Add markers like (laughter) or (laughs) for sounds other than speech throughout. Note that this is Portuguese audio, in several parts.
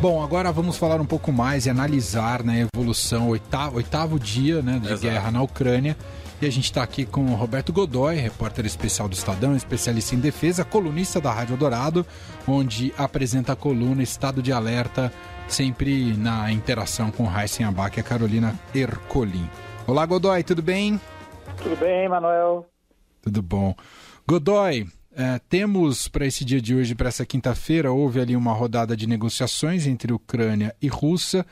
Bom, agora vamos falar um pouco mais e analisar né, a evolução, oitavo, oitavo dia né, de Exato. guerra na Ucrânia. E a gente está aqui com o Roberto Godoy, repórter especial do Estadão, especialista em defesa, colunista da Rádio Dourado, onde apresenta a coluna Estado de Alerta, sempre na interação com Heisen Abac e a Carolina Ercolim. Olá, Godoy, tudo bem? Tudo bem, Manuel. Tudo bom. Godoy, é, temos para esse dia de hoje, para essa quinta-feira, houve ali uma rodada de negociações entre Ucrânia e Rússia.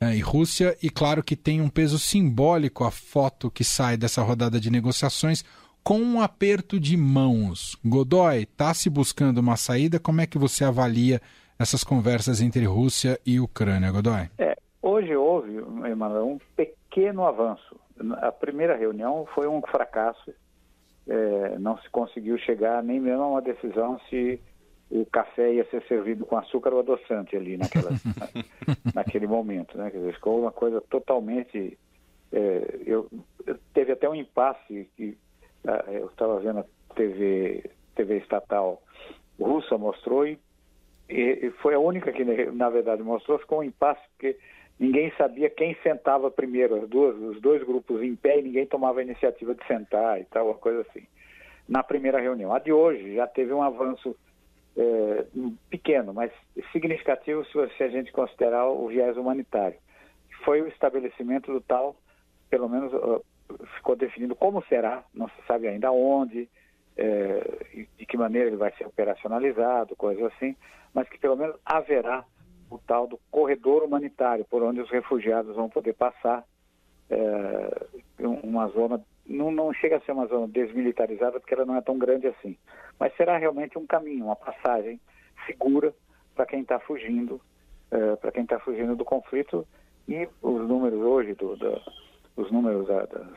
É, e Rússia, e claro que tem um peso simbólico a foto que sai dessa rodada de negociações com um aperto de mãos. Godoy, está se buscando uma saída? Como é que você avalia essas conversas entre Rússia e Ucrânia, Godoy? É, hoje houve, Emanuel, um pequeno avanço. A primeira reunião foi um fracasso é, não se conseguiu chegar nem mesmo a uma decisão se o café ia ser servido com açúcar ou adoçante ali naquela, (laughs) naquele momento, né? Quer dizer, ficou uma coisa totalmente... É, eu, teve até um impasse que uh, eu estava vendo a TV, TV estatal russa mostrou e, e, foi a única que na verdade mostrou, ficou um impasse porque ninguém sabia quem sentava primeiro, as duas, os dois grupos em pé e ninguém tomava a iniciativa de sentar e tal, uma coisa assim, na primeira reunião. A de hoje já teve um avanço é, pequeno, mas significativo se a gente considerar o viés humanitário. Foi o estabelecimento do tal, pelo menos ficou definido como será, não se sabe ainda onde, é, de que maneira ele vai ser operacionalizado, coisas assim, mas que pelo menos haverá o tal do corredor humanitário, por onde os refugiados vão poder passar, é, uma zona, não, não chega a ser uma zona desmilitarizada, porque ela não é tão grande assim, mas será realmente um caminho, uma passagem segura para quem está fugindo, é, para quem está fugindo do conflito, e os números hoje, do, do os números da, das,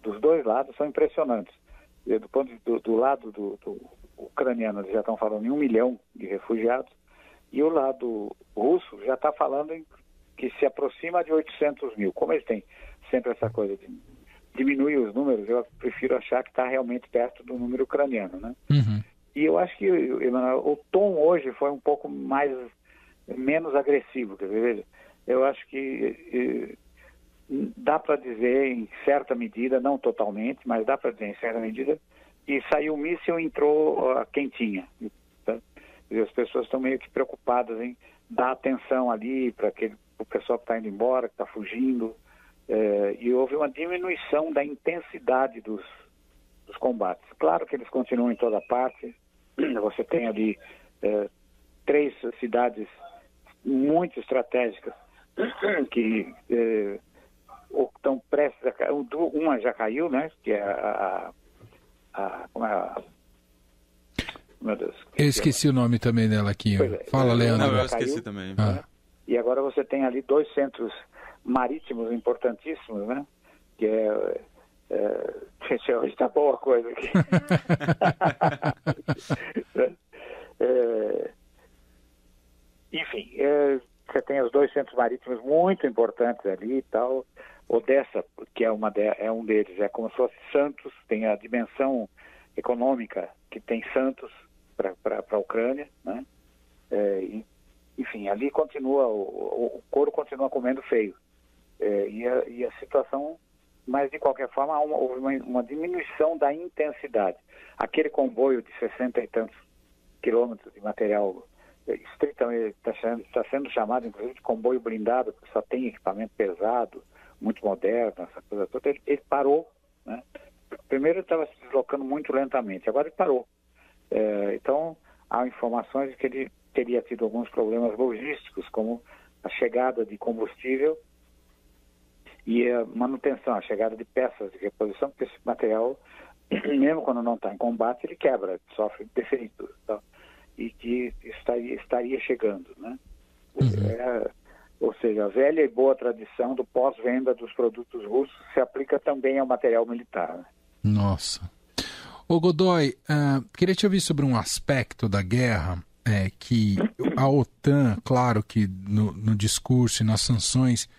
dos dois lados são impressionantes. Do ponto do, do lado do, do ucraniano, eles já estão falando em um milhão de refugiados, e o lado russo já está falando em que se aproxima de 800 mil. Como eles têm sempre essa coisa de diminuir os números, eu prefiro achar que está realmente perto do número ucraniano, né? Uhum. E eu acho que Emanuel, o tom hoje foi um pouco mais menos agressivo, quer dizer, eu acho que dá para dizer em certa medida, não totalmente, mas dá para dizer em certa medida, que saiu o míssil e entrou a quentinha. E as pessoas estão meio que preocupadas em dar atenção ali para o pessoal que está indo embora, que está fugindo. É, e houve uma diminuição da intensidade dos, dos combates. Claro que eles continuam em toda parte. (clears throat) Você tem ali é, três cidades muito estratégicas (clears throat) que é, estão prestes a cair. Uma já caiu, né? Que é a, a, a, é a meu Deus. Eu esqueci o nome também dela aqui. É. Fala, Leandro. Não, eu esqueci também. Ah. E agora você tem ali dois centros marítimos importantíssimos, né? Que é. é... Gente, hoje está boa a coisa aqui. (laughs) é... Enfim, é... você tem os dois centros marítimos muito importantes ali e tal. Odessa, que é, uma de... é um deles, é como se fosse Santos, tem a dimensão econômica que tem Santos, para a Ucrânia, né? É, e, enfim, ali continua, o, o couro continua comendo feio. É, e, a, e, a, situação, mas de qualquer forma, uma, houve uma, uma, diminuição da intensidade. Aquele comboio de 60 e tantos quilômetros de material é, estritamente está tá sendo chamado, inclusive, de comboio blindado, porque só tem equipamento pesado, muito moderno, essa coisa toda. Ele, ele parou, né? Primeiro estava se deslocando muito lentamente, agora ele parou. É, então, há informações de que ele teria tido alguns problemas logísticos, como a chegada de combustível e a manutenção, a chegada de peças de reposição, porque esse material, (clears throat) mesmo quando não está em combate, ele quebra, sofre defeitos. Tá? E que estaria, estaria chegando. Né? Uhum. É, ou seja, a velha e boa tradição do pós-venda dos produtos russos se aplica também ao material militar. Né? Nossa. Ô Godoy, uh, queria te ouvir sobre um aspecto da guerra é, que a OTAN, claro que no, no discurso e nas sanções,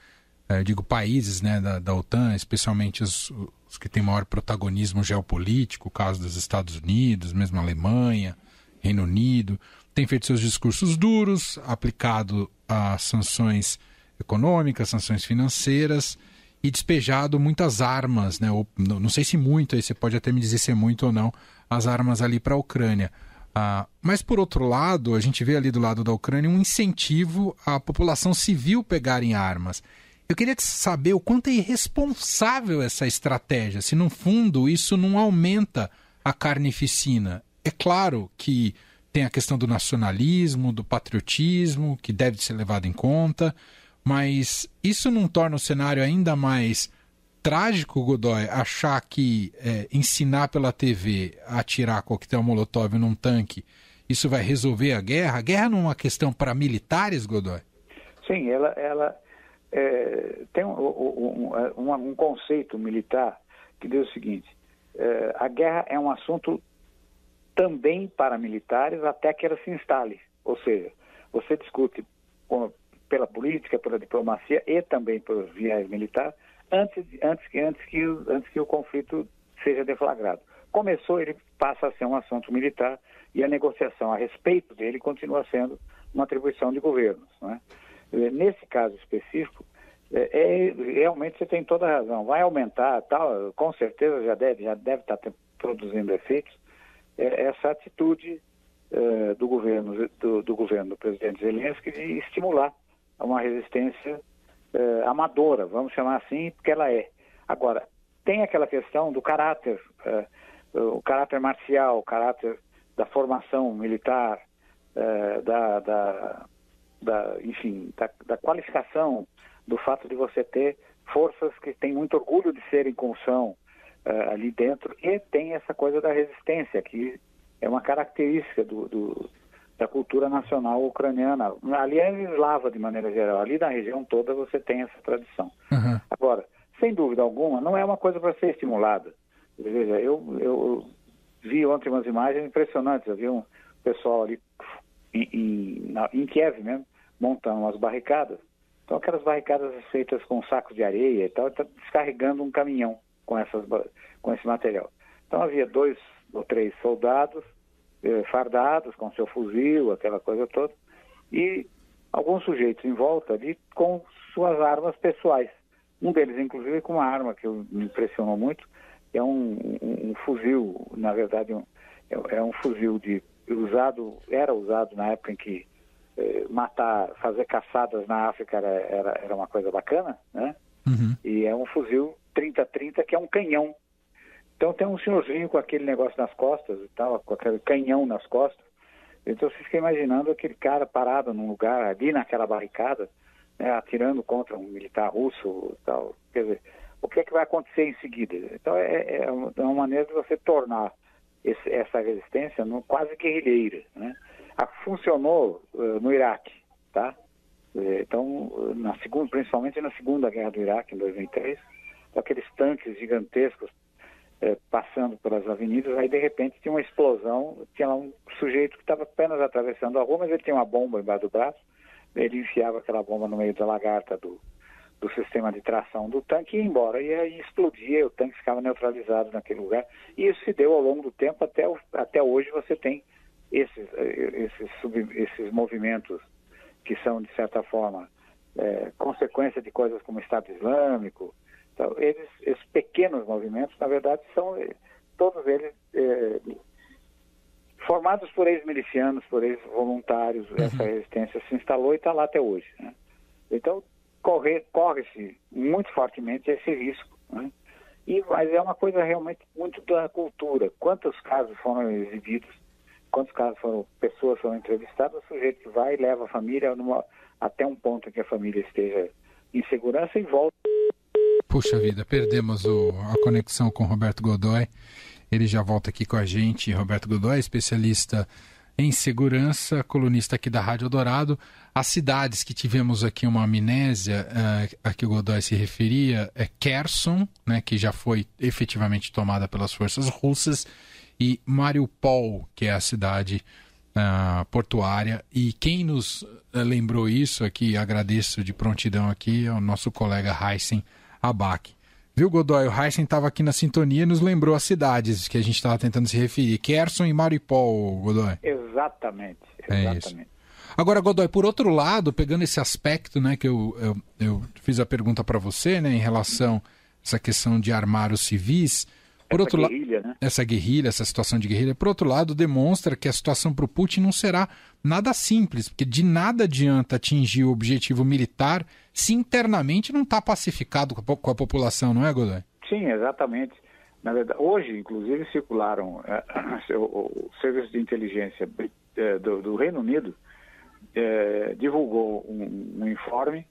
é, digo países né, da, da OTAN, especialmente os, os, que têm maior protagonismo geopolítico, o caso dos Estados Unidos, mesmo a Alemanha, Reino Unido, tem feito seus discursos duros, aplicado as sanções econômicas, sanções financeiras e despejado muitas armas, né? Ou, não sei se muito, aí você pode até me dizer se é muito ou não, as armas ali para a Ucrânia. Ah, mas, por outro lado, a gente vê ali do lado da Ucrânia um incentivo à população civil pegarem armas. Eu queria saber o quanto é irresponsável essa estratégia, se no fundo isso não aumenta a carnificina. É claro que tem a questão do nacionalismo, do patriotismo, que deve ser levado em conta, mas isso não torna o cenário ainda mais trágico, Godoy, achar que é, ensinar pela TV a atirar coquetel molotov num tanque, isso vai resolver a guerra? A guerra não é uma questão para militares, Godoy? Sim, ela, ela é, tem um, um, um, um, conceito militar que diz o seguinte: é, a guerra é um assunto também para militares até que ela se instale. Ou seja, você discute pela política, pela diplomacia e também por viés militar antes, antes, que, antes, que, antes que o conflito seja deflagrado. Começou, ele passa a ser um assunto militar e a negociação a respeito dele continua sendo uma atribuição de governos. Né? Nesse caso específico, é, é, realmente você tem toda a razão. Vai aumentar, tal, com certeza já deve, já deve estar produzindo efeitos, é, essa atitude é, do, governo, do, do, governo do presidente Zelensky de estimular uma resistência é, amadora, vamos chamar assim, porque ela é. Agora, tem aquela questão do caráter, é, o caráter marcial, o caráter da formação militar, da, da da, enfim, da, da qualificação do fato de você ter forças que têm muito orgulho de serem como são uh, ali dentro e tem essa coisa da resistência que é uma característica do, do, da cultura nacional ucraniana. Ali é eslava de maneira geral, ali na região toda você tem essa tradição. Uhum. Agora, sem dúvida alguma, não é uma coisa para ser estimulada. Veja, eu, eu vi ontem umas imagens impressionantes, eu vi um pessoal ali em, em, na, em Kiev mesmo, montando umas barricadas. Então aquelas barricadas feitas com sacos de areia e tal, está descarregando um caminhão com, essas, com esse material. Então havia dois ou três soldados eh, fardados com seu fuzil, aquela coisa toda, e alguns sujeitos em volta ali com suas armas pessoais. Um deles, inclusive, com uma arma que me impressionou muito, é um, um, um fuzil, na verdade, um, é, é um fuzil de usado, era usado na época em que eh, matar, fazer caçadas na África era, era, era uma coisa bacana, né? Uhum. E é um fuzil 30-30 que é um canhão. Então tem um senhorzinho com aquele negócio nas costas e tal, com aquele canhão nas costas. Então você fica imaginando aquele cara parado num lugar ali naquela barricada, né, atirando contra um militar russo e tal. Quer dizer, o que é que vai acontecer em seguida? Então é, é uma maneira de você tornar esse, essa resistência no, quase guerrilheira. Né? A, funcionou uh, no Iraque, tá? Eh, então, na segunda, principalmente na Segunda Guerra do Iraque, em 2003, aqueles tanques gigantescos eh, passando pelas avenidas, aí de repente tinha uma explosão, tinha um sujeito que estava apenas atravessando a rua, mas ele tinha uma bomba embaixo do braço, ele enfiava aquela bomba no meio da lagarta do, do sistema de tração do tanque e ia embora. E aí explodia, o tanque ficava neutralizado naquele lugar. E isso se deu ao longo do tempo, até, até hoje você tem esses, esses, sub, esses movimentos que são, de certa forma, é, consequência de coisas como Estado Islâmico. Então, eles, esses pequenos movimentos, na verdade, são todos eles é, formados por ex-milicianos, por ex-voluntários. Uhum. Essa resistência se instalou e está lá até hoje. Né? Então, corre-se muito fortemente esse risco. Né? E, mas é uma coisa realmente muito da cultura. Quantos casos foram exibidos, quantos casos foram, pessoas foram entrevistadas, o sujeito vai e leva a família numa, até um ponto em que a família esteja em segurança e volta. Puxa vida, perdemos o, a conexão com Roberto Godoy. Ele já volta aqui com a gente. Roberto Godoy, especialista em segurança, colunista aqui da Rádio Dourado. As cidades que tivemos aqui uma amnésia, uh, a que o Godoy se referia, é Kherson, né, que já foi efetivamente tomada pelas forças russas, e Mariupol, que é a cidade uh, portuária. E quem nos uh, lembrou isso aqui, agradeço de prontidão aqui, é o nosso colega Heisen Abak. Viu, Godoy? O Heisen estava aqui na sintonia e nos lembrou as cidades que a gente estava tentando se referir. Kherson e Mariupol, Godoy. Exatamente, exatamente. É isso. Agora, Godoy, por outro lado, pegando esse aspecto, né, que eu, eu, eu fiz a pergunta para você, né, em relação a essa questão de armar os civis, por essa outro guerrilha, né? essa guerrilha, essa situação de guerrilha, por outro lado, demonstra que a situação para o Putin não será nada simples, porque de nada adianta atingir o objetivo militar se internamente não está pacificado com a, população, não é, Godoy? Sim, exatamente. Na verdade, hoje, inclusive, circularam (clears throat) é, o, serviço de inteligência é, do, do, Reino Unido é, divulgou um, um informe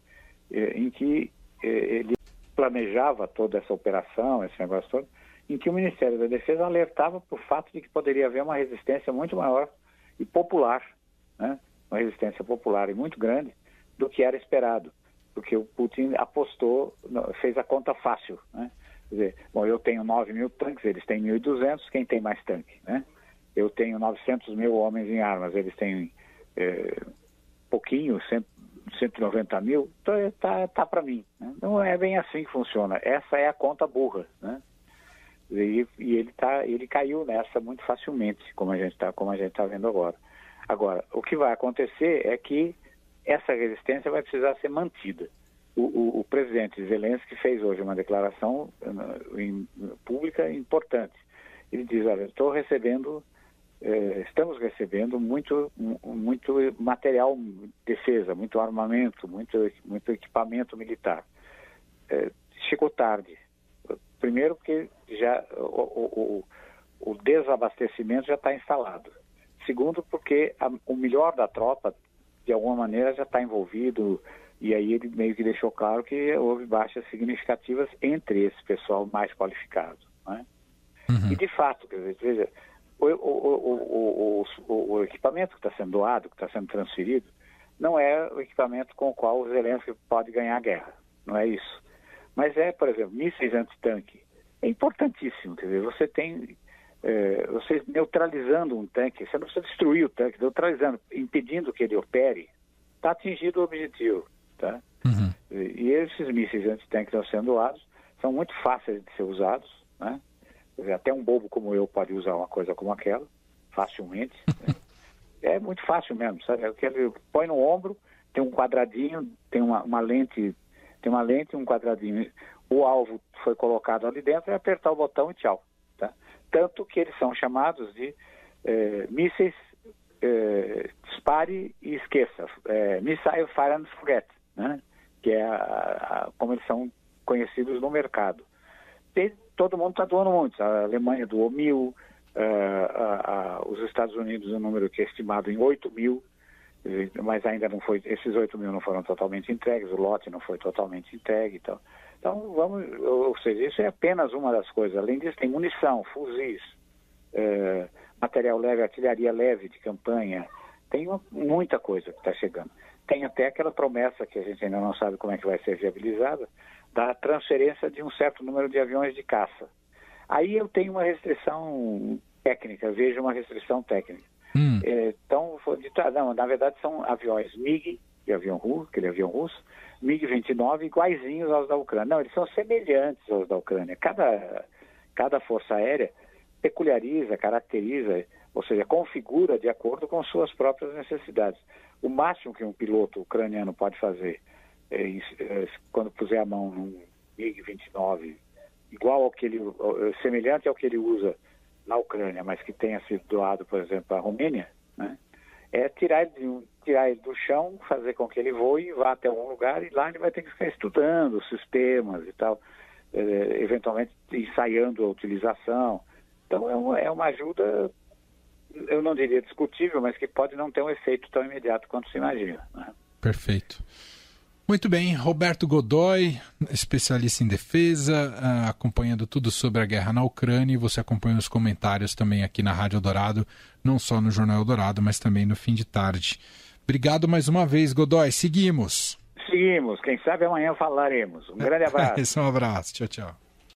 em que ele planejava toda essa operação, esse negócio todo, em que o Ministério da Defesa alertava para o fato de que poderia haver uma resistência muito maior e popular, né? uma resistência popular e muito grande do que era esperado, porque o Putin apostou, fez a conta fácil. Né? Quer dizer, bom, eu tenho 9 mil tanques, eles têm 1.200, quem tem mais tanque? Né? Eu tenho 900 mil homens em armas, eles têm é, pouquinho, 100, 190 mil, então tá, tá para mim. Né? Não é bem assim que funciona. Essa é a conta burra, né? E, e, ele, tá, ele caiu nessa muito facilmente, como a gente está tá vendo agora. Agora, o que vai acontecer é que essa resistência vai precisar ser mantida. O, o, o presidente Zelensky fez hoje uma declaração uh, em, pública importante. Ele diz, olha, estou recebendo, eh, estamos recebendo muito, muito material de defesa, muito armamento, muito, muito equipamento militar. Eh, chegou tarde, Primeiro porque já o, o, o desabastecimento já está instalado. Segundo porque a, o melhor da tropa, de alguma maneira, já está envolvido e aí ele meio que deixou claro que houve baixas significativas entre esse pessoal mais qualificado. Né? Uhum. E de fato, quer dizer, veja, o, o, o, o equipamento que está sendo doado, que está sendo transferido, não é o equipamento com o qual o Zelensky pode ganhar a guerra. Não é isso. Mas é, por exemplo, mísseis antitanque. É importantíssimo, você tem, é, você neutralizando um tanque, você não precisa destruir o tanque, neutralizando, impedindo que ele opere, está atingido o objetivo, tá? Uhum. E, e esses mísseis antitanque que estão sendo doados são muito fáceis de ser usados, né? Dizer, até um bobo como eu pode usar uma coisa como aquela, facilmente. né? (laughs) É muito fácil mesmo, sabe? É ele põe no ombro, tem um quadradinho, tem uma, uma lente tem uma lente, um quadradinho. O alvo foi colocado ali dentro, é apertar o botão e tchau. Tá? Tanto que eles são chamados de é, mísseis é, dispare e esqueça. É, missile fire and forget, né? que é a, a, como eles são conhecidos no mercado. E todo mundo está doando muito. A Alemanha doou mil, uh, uh, uh, os Estados Unidos, um número que é estimado em 8 mil, mas ainda não foi, esses 8 mil não foram totalmente entregues, o lote não foi totalmente entregue e então. Então, vamos, ou seja, isso é apenas uma das coisas. Além disso, tem munição, fuzis, é, material leve, artilharia leve de campanha, tem uma, muita coisa que está chegando. Tem até aquela promessa que a gente ainda não sabe como é que vai ser viabilizada, da transferência de um certo número de aviões de caça. Aí eu tenho uma restrição técnica, vejo uma restrição técnica. Hum. É, então, não, na verdade são aviões MiG, de avião russo, aquele avião russo, MiG-29 iguaizinhos aos da Ucrânia. Não, eles são semelhantes aos da Ucrânia. Cada, cada força aérea peculiariza, caracteriza, ou seja, configura de acordo com suas próprias necessidades. O máximo que um piloto ucraniano pode fazer é, é, quando puser a mão num MiG-29 igual ao que ele, semelhante ao que ele usa na Ucrânia, mas que tenha sido doado, por exemplo, à Romênia, né, é tirar ele, tirar ele do chão, fazer com que ele voe vá até algum lugar e lá ele vai ter que ficar estudando sistemas e tal, é, eventualmente ensaiando a utilização. Então é uma, é uma ajuda, eu não diria discutível, mas que pode não ter um efeito tão imediato quanto se imagina. Né? Perfeito. Muito bem, Roberto Godoy, especialista em defesa, uh, acompanhando tudo sobre a guerra na Ucrânia. E você acompanha os comentários também aqui na Rádio Dourado, não só no Jornal Dourado, mas também no fim de tarde. Obrigado mais uma vez, Godoy. Seguimos. Seguimos. Quem sabe amanhã falaremos. Um grande (laughs) abraço. um abraço. Tchau, tchau.